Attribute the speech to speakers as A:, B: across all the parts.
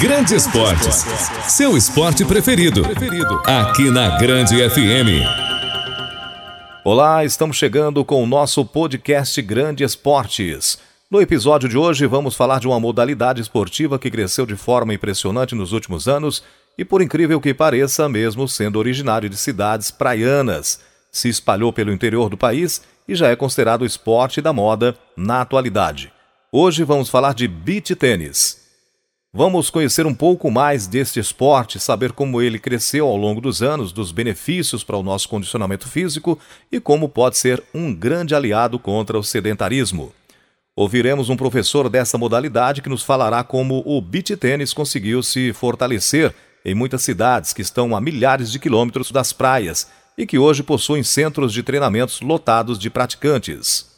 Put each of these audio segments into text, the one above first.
A: Grande Esportes. Seu esporte preferido. Aqui na Grande FM.
B: Olá, estamos chegando com o nosso podcast Grande Esportes. No episódio de hoje, vamos falar de uma modalidade esportiva que cresceu de forma impressionante nos últimos anos e, por incrível que pareça, mesmo sendo originário de cidades praianas, se espalhou pelo interior do país e já é considerado esporte da moda na atualidade. Hoje vamos falar de beach tênis. Vamos conhecer um pouco mais deste esporte, saber como ele cresceu ao longo dos anos, dos benefícios para o nosso condicionamento físico e como pode ser um grande aliado contra o sedentarismo. Ouviremos um professor dessa modalidade que nos falará como o beach tênis conseguiu se fortalecer em muitas cidades que estão a milhares de quilômetros das praias e que hoje possuem centros de treinamentos lotados de praticantes.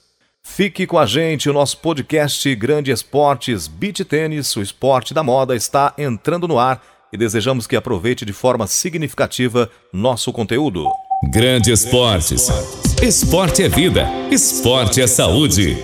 B: Fique com a gente, o nosso podcast Grande Esportes Beach Tênis, o esporte da moda, está entrando no ar e desejamos que aproveite de forma significativa nosso conteúdo.
A: Grande Esportes. Esporte é vida, esporte é saúde.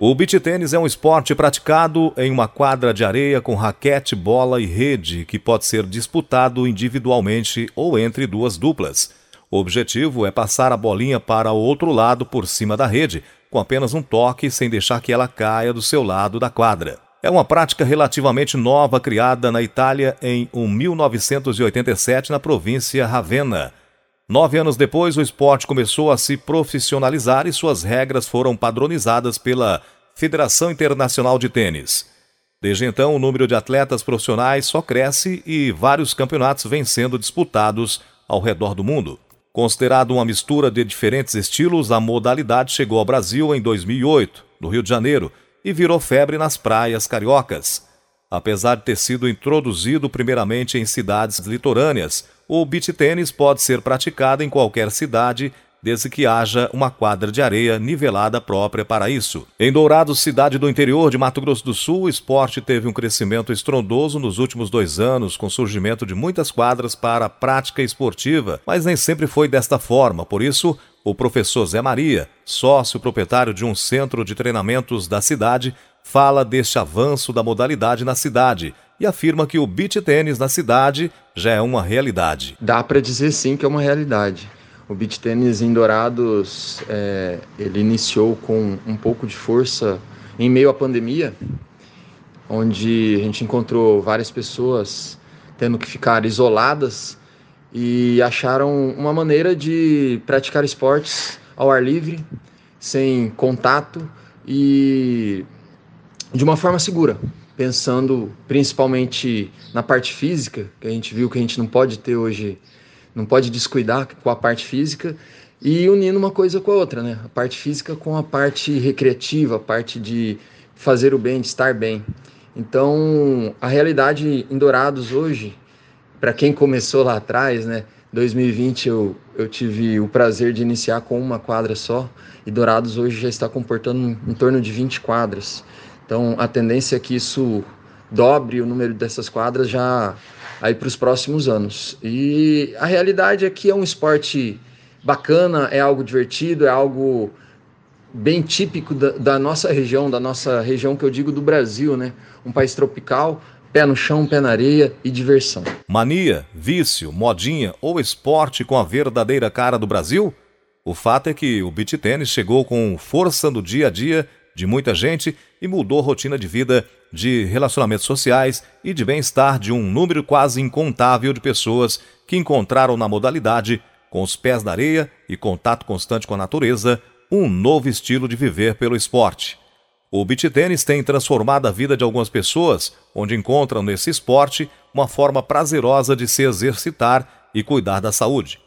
B: O beach tênis é um esporte praticado em uma quadra de areia com raquete, bola e rede que pode ser disputado individualmente ou entre duas duplas. O objetivo é passar a bolinha para o outro lado por cima da rede, com apenas um toque sem deixar que ela caia do seu lado da quadra. É uma prática relativamente nova criada na Itália em 1987 na província Ravenna. Nove anos depois, o esporte começou a se profissionalizar e suas regras foram padronizadas pela Federação Internacional de Tênis. Desde então, o número de atletas profissionais só cresce e vários campeonatos vêm sendo disputados ao redor do mundo. Considerado uma mistura de diferentes estilos, a modalidade chegou ao Brasil em 2008, no Rio de Janeiro, e virou febre nas praias cariocas. Apesar de ter sido introduzido primeiramente em cidades litorâneas, o beach tênis pode ser praticado em qualquer cidade, desde que haja uma quadra de areia nivelada própria para isso. Em Dourados, cidade do interior de Mato Grosso do Sul, o esporte teve um crescimento estrondoso nos últimos dois anos, com surgimento de muitas quadras para a prática esportiva, mas nem sempre foi desta forma, por isso, o professor Zé Maria, sócio proprietário de um centro de treinamentos da cidade, fala deste avanço da modalidade na cidade e afirma que o beach tênis na cidade já é uma realidade.
C: Dá para dizer sim que é uma realidade. O beach tênis em Dourados, é, ele iniciou com um pouco de força em meio à pandemia, onde a gente encontrou várias pessoas tendo que ficar isoladas e acharam uma maneira de praticar esportes ao ar livre, sem contato e de uma forma segura pensando principalmente na parte física, que a gente viu que a gente não pode ter hoje, não pode descuidar com a parte física, e unindo uma coisa com a outra, né? A parte física com a parte recreativa, a parte de fazer o bem, de estar bem. Então, a realidade em Dourados hoje, para quem começou lá atrás, né? 2020 eu, eu tive o prazer de iniciar com uma quadra só, e Dourados hoje já está comportando em torno de 20 quadras. Então, a tendência é que isso dobre o número dessas quadras já aí para os próximos anos. E a realidade é que é um esporte bacana, é algo divertido, é algo bem típico da, da, nossa região, da nossa região que eu digo do Brasil, né? Um país tropical, pé no chão, pé na areia e diversão.
B: Mania, vício, modinha ou esporte com a verdadeira cara do Brasil? O fato é que o beach tênis chegou com força no dia a dia de muita gente e mudou a rotina de vida, de relacionamentos sociais e de bem-estar de um número quase incontável de pessoas que encontraram na modalidade, com os pés na areia e contato constante com a natureza, um novo estilo de viver pelo esporte. O beach tênis tem transformado a vida de algumas pessoas, onde encontram nesse esporte uma forma prazerosa de se exercitar e cuidar da saúde.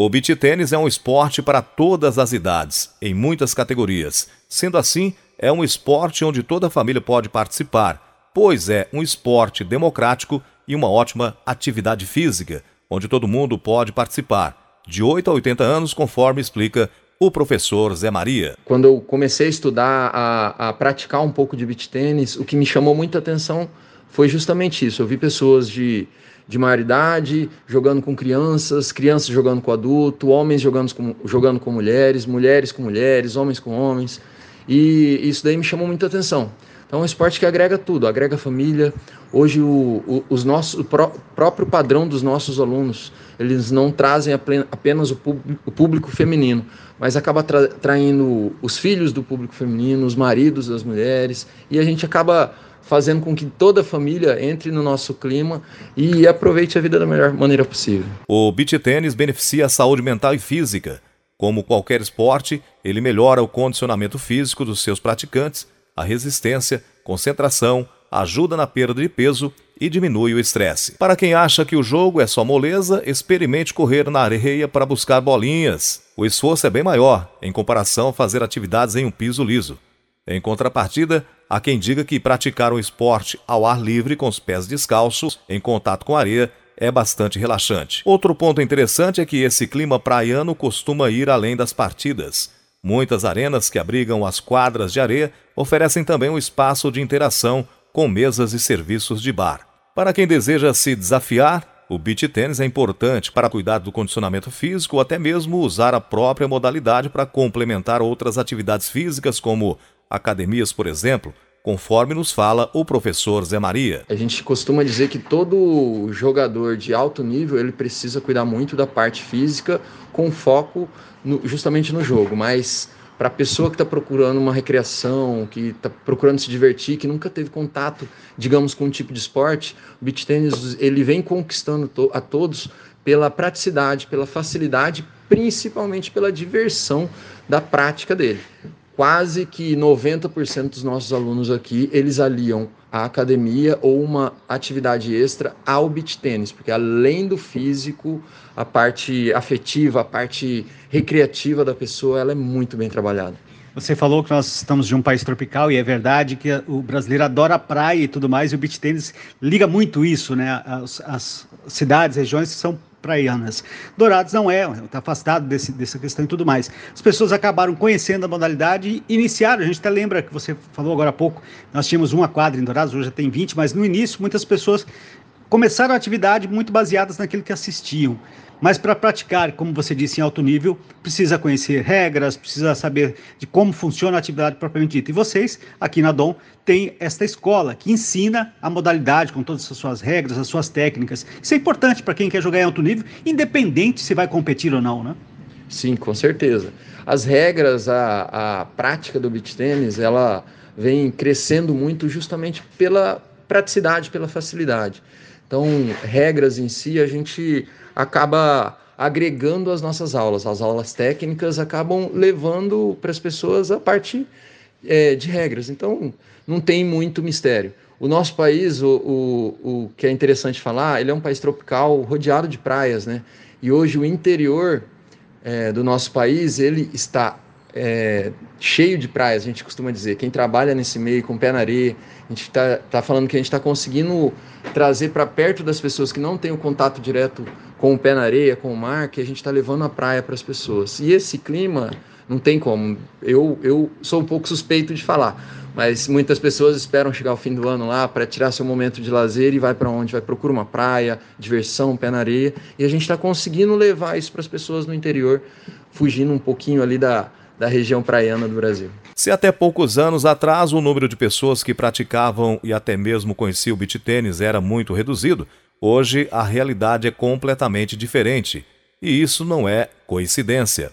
B: O beach tênis é um esporte para todas as idades, em muitas categorias. Sendo assim, é um esporte onde toda a família pode participar, pois é um esporte democrático e uma ótima atividade física, onde todo mundo pode participar, de 8 a 80 anos, conforme explica o professor Zé Maria.
C: Quando eu comecei a estudar, a, a praticar um pouco de beach tênis, o que me chamou muita atenção foi justamente isso. Eu vi pessoas de de maioridade jogando com crianças, crianças jogando com adulto, homens jogando com, jogando com mulheres, mulheres com mulheres, homens com homens. E isso daí me chamou muita atenção, Então é um esporte que agrega tudo, agrega família. Hoje o, o, os nossos, o pró próprio padrão dos nossos alunos, eles não trazem apenas o, o público feminino, mas acaba tra traindo os filhos do público feminino, os maridos das mulheres, e a gente acaba fazendo com que toda a família entre no nosso clima e aproveite a vida da melhor maneira possível.
B: O beach tênis beneficia a saúde mental e física. Como qualquer esporte, ele melhora o condicionamento físico dos seus praticantes a resistência, concentração, ajuda na perda de peso e diminui o estresse. Para quem acha que o jogo é só moleza, experimente correr na areia para buscar bolinhas. O esforço é bem maior em comparação a fazer atividades em um piso liso. Em contrapartida, há quem diga que praticar um esporte ao ar livre com os pés descalços, em contato com a areia, é bastante relaxante. Outro ponto interessante é que esse clima praiano costuma ir além das partidas. Muitas arenas que abrigam as quadras de areia oferecem também um espaço de interação com mesas e serviços de bar. Para quem deseja se desafiar, o beach tênis é importante para cuidar do condicionamento físico ou até mesmo usar a própria modalidade para complementar outras atividades físicas, como academias, por exemplo, conforme nos fala o professor Zé Maria.
C: A gente costuma dizer que todo jogador de alto nível ele precisa cuidar muito da parte física com foco no, justamente no jogo, mas para a pessoa que está procurando uma recreação, que está procurando se divertir, que nunca teve contato, digamos, com um tipo de esporte, o beach tênis ele vem conquistando to a todos pela praticidade, pela facilidade, principalmente pela diversão da prática dele quase que 90% dos nossos alunos aqui, eles aliam a academia ou uma atividade extra ao beach tênis, porque além do físico, a parte afetiva, a parte recreativa da pessoa, ela é muito bem trabalhada.
D: Você falou que nós estamos de um país tropical e é verdade que o brasileiro adora a praia e tudo mais, e o beach tênis liga muito isso, né? As, as cidades, regiões são praianas. Dourados não é, está afastado desse, dessa questão e tudo mais. As pessoas acabaram conhecendo a modalidade e iniciaram. A gente até lembra que você falou agora há pouco, nós tínhamos uma quadra em Dourados, hoje já tem 20, mas no início muitas pessoas começaram a atividade muito baseadas naquilo que assistiam. Mas para praticar, como você disse, em alto nível, precisa conhecer regras, precisa saber de como funciona a atividade propriamente dita. E vocês, aqui na Dom, têm esta escola que ensina a modalidade com todas as suas regras, as suas técnicas. Isso é importante para quem quer jogar em alto nível, independente se vai competir ou não, né?
C: Sim, com certeza. As regras, a, a prática do beach tênis, ela vem crescendo muito justamente pela praticidade, pela facilidade. Então, regras em si, a gente acaba agregando as nossas aulas. As aulas técnicas acabam levando para as pessoas a parte é, de regras. Então, não tem muito mistério. O nosso país, o, o, o que é interessante falar, ele é um país tropical rodeado de praias, né? E hoje o interior é, do nosso país, ele está é, cheio de praias, a gente costuma dizer. Quem trabalha nesse meio com pé na areia, a gente está tá falando que a gente está conseguindo trazer para perto das pessoas que não têm o contato direto com o pé na areia, com o mar, que a gente está levando a praia para as pessoas. E esse clima, não tem como. Eu, eu sou um pouco suspeito de falar, mas muitas pessoas esperam chegar ao fim do ano lá para tirar seu momento de lazer e vai para onde? Vai procurar uma praia, diversão, pé na areia. E a gente está conseguindo levar isso para as pessoas no interior, fugindo um pouquinho ali da, da região praiana do Brasil.
B: Se até poucos anos atrás o número de pessoas que praticavam e até mesmo conheciam o beach tênis era muito reduzido, Hoje a realidade é completamente diferente e isso não é coincidência.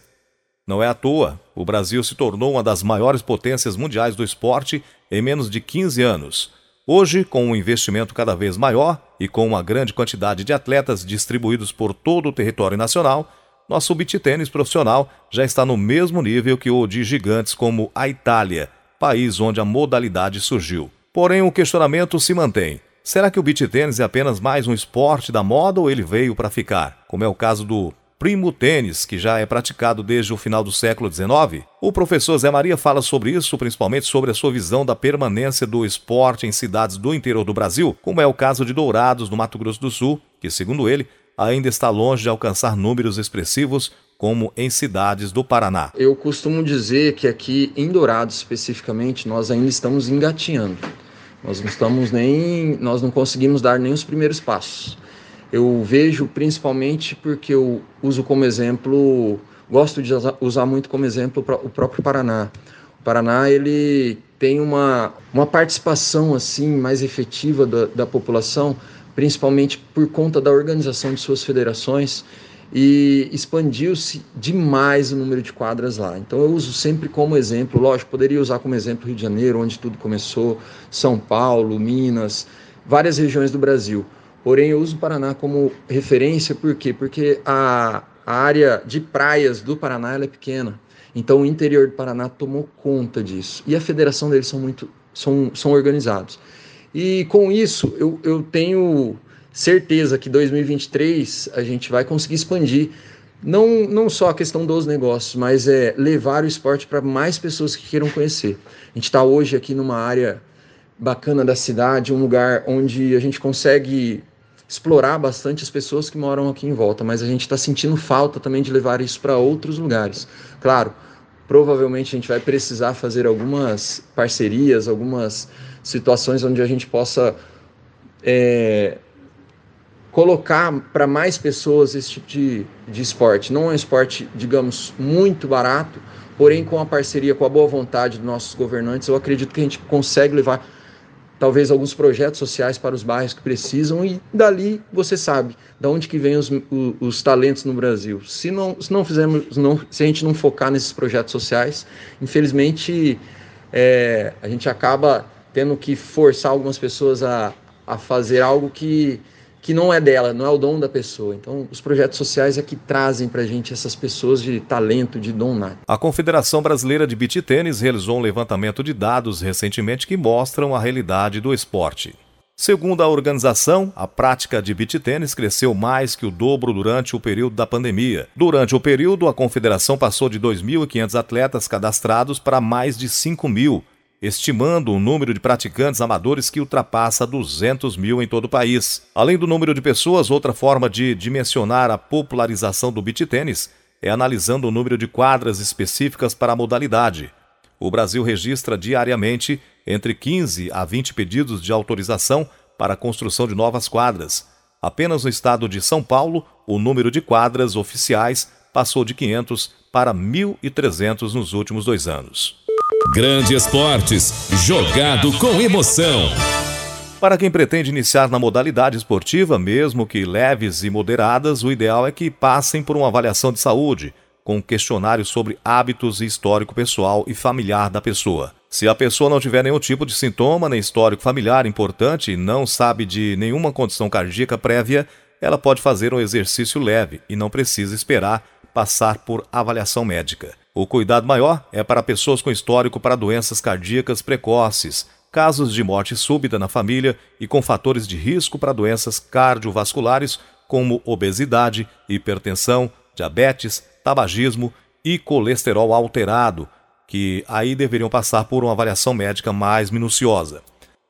B: Não é à toa, o Brasil se tornou uma das maiores potências mundiais do esporte em menos de 15 anos. Hoje, com um investimento cada vez maior e com uma grande quantidade de atletas distribuídos por todo o território nacional, nosso beach tênis profissional já está no mesmo nível que o de gigantes como a Itália, país onde a modalidade surgiu. Porém, o questionamento se mantém. Será que o beach tênis é apenas mais um esporte da moda ou ele veio para ficar? Como é o caso do primo tênis, que já é praticado desde o final do século XIX? O professor Zé Maria fala sobre isso, principalmente sobre a sua visão da permanência do esporte em cidades do interior do Brasil, como é o caso de Dourados, no Mato Grosso do Sul, que, segundo ele, ainda está longe de alcançar números expressivos como em cidades do Paraná.
C: Eu costumo dizer que aqui em Dourados especificamente nós ainda estamos engatinhando. Nós não estamos nem, nós não conseguimos dar nem os primeiros passos. Eu vejo principalmente porque eu uso como exemplo, gosto de usar muito como exemplo o próprio Paraná. Paraná ele tem uma, uma participação assim mais efetiva da, da população, principalmente por conta da organização de suas federações e expandiu-se demais o número de quadras lá. Então eu uso sempre como exemplo, lógico, poderia usar como exemplo Rio de Janeiro, onde tudo começou, São Paulo, Minas, várias regiões do Brasil. Porém, eu uso o Paraná como referência, por quê? Porque a, a área de praias do Paraná é pequena. Então o interior do Paraná tomou conta disso. E a federação deles são muito são, são organizados. E com isso, eu, eu tenho certeza que 2023 a gente vai conseguir expandir não, não só a questão dos negócios, mas é levar o esporte para mais pessoas que queiram conhecer. A gente está hoje aqui numa área bacana da cidade, um lugar onde a gente consegue explorar bastante as pessoas que moram aqui em volta, mas a gente está sentindo falta também de levar isso para outros lugares. Claro, provavelmente a gente vai precisar fazer algumas parcerias, algumas situações onde a gente possa é, colocar para mais pessoas esse tipo de, de esporte. Não é um esporte, digamos, muito barato, porém com a parceria, com a boa vontade dos nossos governantes, eu acredito que a gente consegue levar talvez alguns projetos sociais para os bairros que precisam e dali você sabe da onde que vem os, os, os, talentos no Brasil. Se não, se não fizermos, não, se a gente não focar nesses projetos sociais, infelizmente é, a gente acaba tendo que forçar algumas pessoas a, a fazer algo que que não é dela, não é o dom da pessoa. Então, os projetos sociais é que trazem para a gente essas pessoas de talento, de dom nato.
B: A Confederação Brasileira de Beach Tênis realizou um levantamento de dados recentemente que mostram a realidade do esporte. Segundo a organização, a prática de beach tênis cresceu mais que o dobro durante o período da pandemia. Durante o período, a confederação passou de 2.500 atletas cadastrados para mais de 5 mil, estimando o número de praticantes amadores que ultrapassa 200 mil em todo o país. Além do número de pessoas, outra forma de dimensionar a popularização do beach tênis é analisando o número de quadras específicas para a modalidade. O Brasil registra diariamente entre 15 a 20 pedidos de autorização para a construção de novas quadras. Apenas no estado de São Paulo, o número de quadras oficiais passou de 500 para 1.300 nos últimos dois anos.
A: Grande Esportes, jogado com emoção.
B: Para quem pretende iniciar na modalidade esportiva, mesmo que leves e moderadas, o ideal é que passem por uma avaliação de saúde, com questionário sobre hábitos e histórico pessoal e familiar da pessoa. Se a pessoa não tiver nenhum tipo de sintoma nem histórico familiar importante e não sabe de nenhuma condição cardíaca prévia, ela pode fazer um exercício leve e não precisa esperar passar por avaliação médica. O cuidado maior é para pessoas com histórico para doenças cardíacas precoces, casos de morte súbita na família e com fatores de risco para doenças cardiovasculares como obesidade, hipertensão, diabetes, tabagismo e colesterol alterado, que aí deveriam passar por uma avaliação médica mais minuciosa.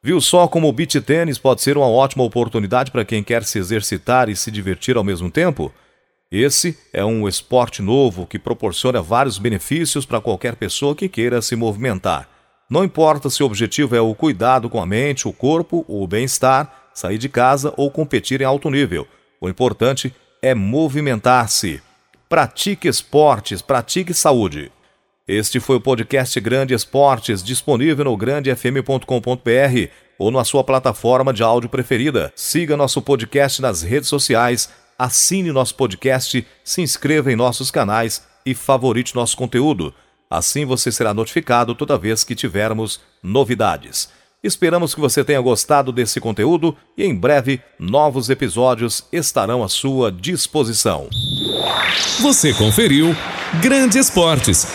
B: Viu só como o beach tênis pode ser uma ótima oportunidade para quem quer se exercitar e se divertir ao mesmo tempo? Esse é um esporte novo que proporciona vários benefícios para qualquer pessoa que queira se movimentar. Não importa se o objetivo é o cuidado com a mente, o corpo, o bem-estar, sair de casa ou competir em alto nível. O importante é movimentar-se. Pratique esportes, pratique saúde. Este foi o podcast Grande Esportes, disponível no grandefm.com.br ou na sua plataforma de áudio preferida. Siga nosso podcast nas redes sociais assine nosso podcast, se inscreva em nossos canais e favorite nosso conteúdo. Assim você será notificado toda vez que tivermos novidades. Esperamos que você tenha gostado desse conteúdo e em breve novos episódios estarão à sua disposição.
A: Você conferiu Grande Esportes,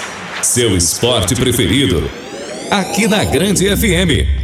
A: seu esporte preferido, aqui na Grande FM